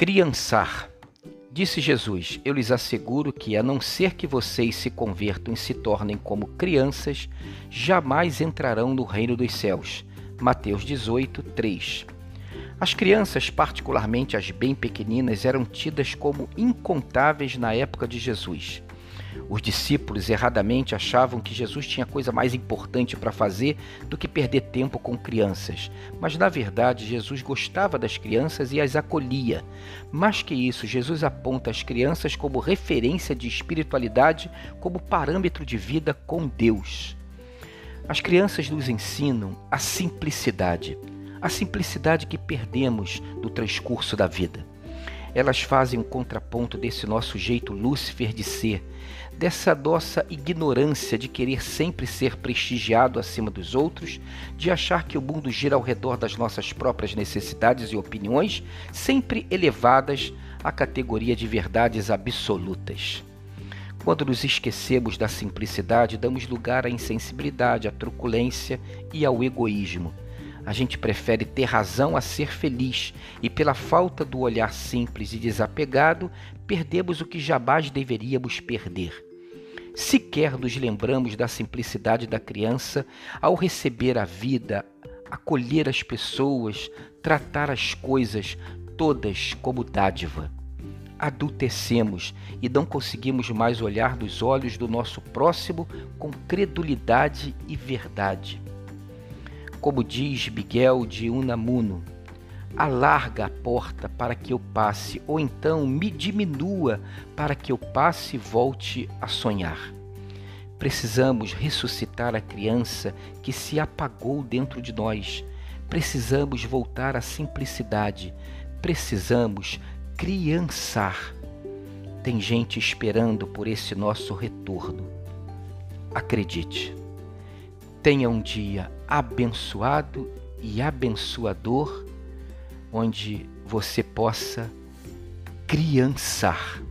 Criançar. Disse Jesus: Eu lhes asseguro que, a não ser que vocês se convertam e se tornem como crianças, jamais entrarão no reino dos céus. Mateus 18, 3. As crianças, particularmente as bem pequeninas, eram tidas como incontáveis na época de Jesus. Os discípulos erradamente achavam que Jesus tinha coisa mais importante para fazer do que perder tempo com crianças. Mas na verdade, Jesus gostava das crianças e as acolhia. Mais que isso, Jesus aponta as crianças como referência de espiritualidade, como parâmetro de vida com Deus. As crianças nos ensinam a simplicidade, a simplicidade que perdemos no transcurso da vida. Elas fazem um contraponto desse nosso jeito Lúcifer de ser, dessa nossa ignorância de querer sempre ser prestigiado acima dos outros, de achar que o mundo gira ao redor das nossas próprias necessidades e opiniões, sempre elevadas à categoria de verdades absolutas. Quando nos esquecemos da simplicidade, damos lugar à insensibilidade, à truculência e ao egoísmo a gente prefere ter razão a ser feliz e, pela falta do olhar simples e desapegado, perdemos o que jamais deveríamos perder. Sequer nos lembramos da simplicidade da criança ao receber a vida, acolher as pessoas, tratar as coisas todas como dádiva. Adultecemos e não conseguimos mais olhar nos olhos do nosso próximo com credulidade e verdade como diz Miguel de Unamuno, alarga a porta para que eu passe, ou então me diminua para que eu passe e volte a sonhar. Precisamos ressuscitar a criança que se apagou dentro de nós. Precisamos voltar à simplicidade. Precisamos criançar. Tem gente esperando por esse nosso retorno. Acredite. Tenha um dia abençoado e abençoador, onde você possa criançar.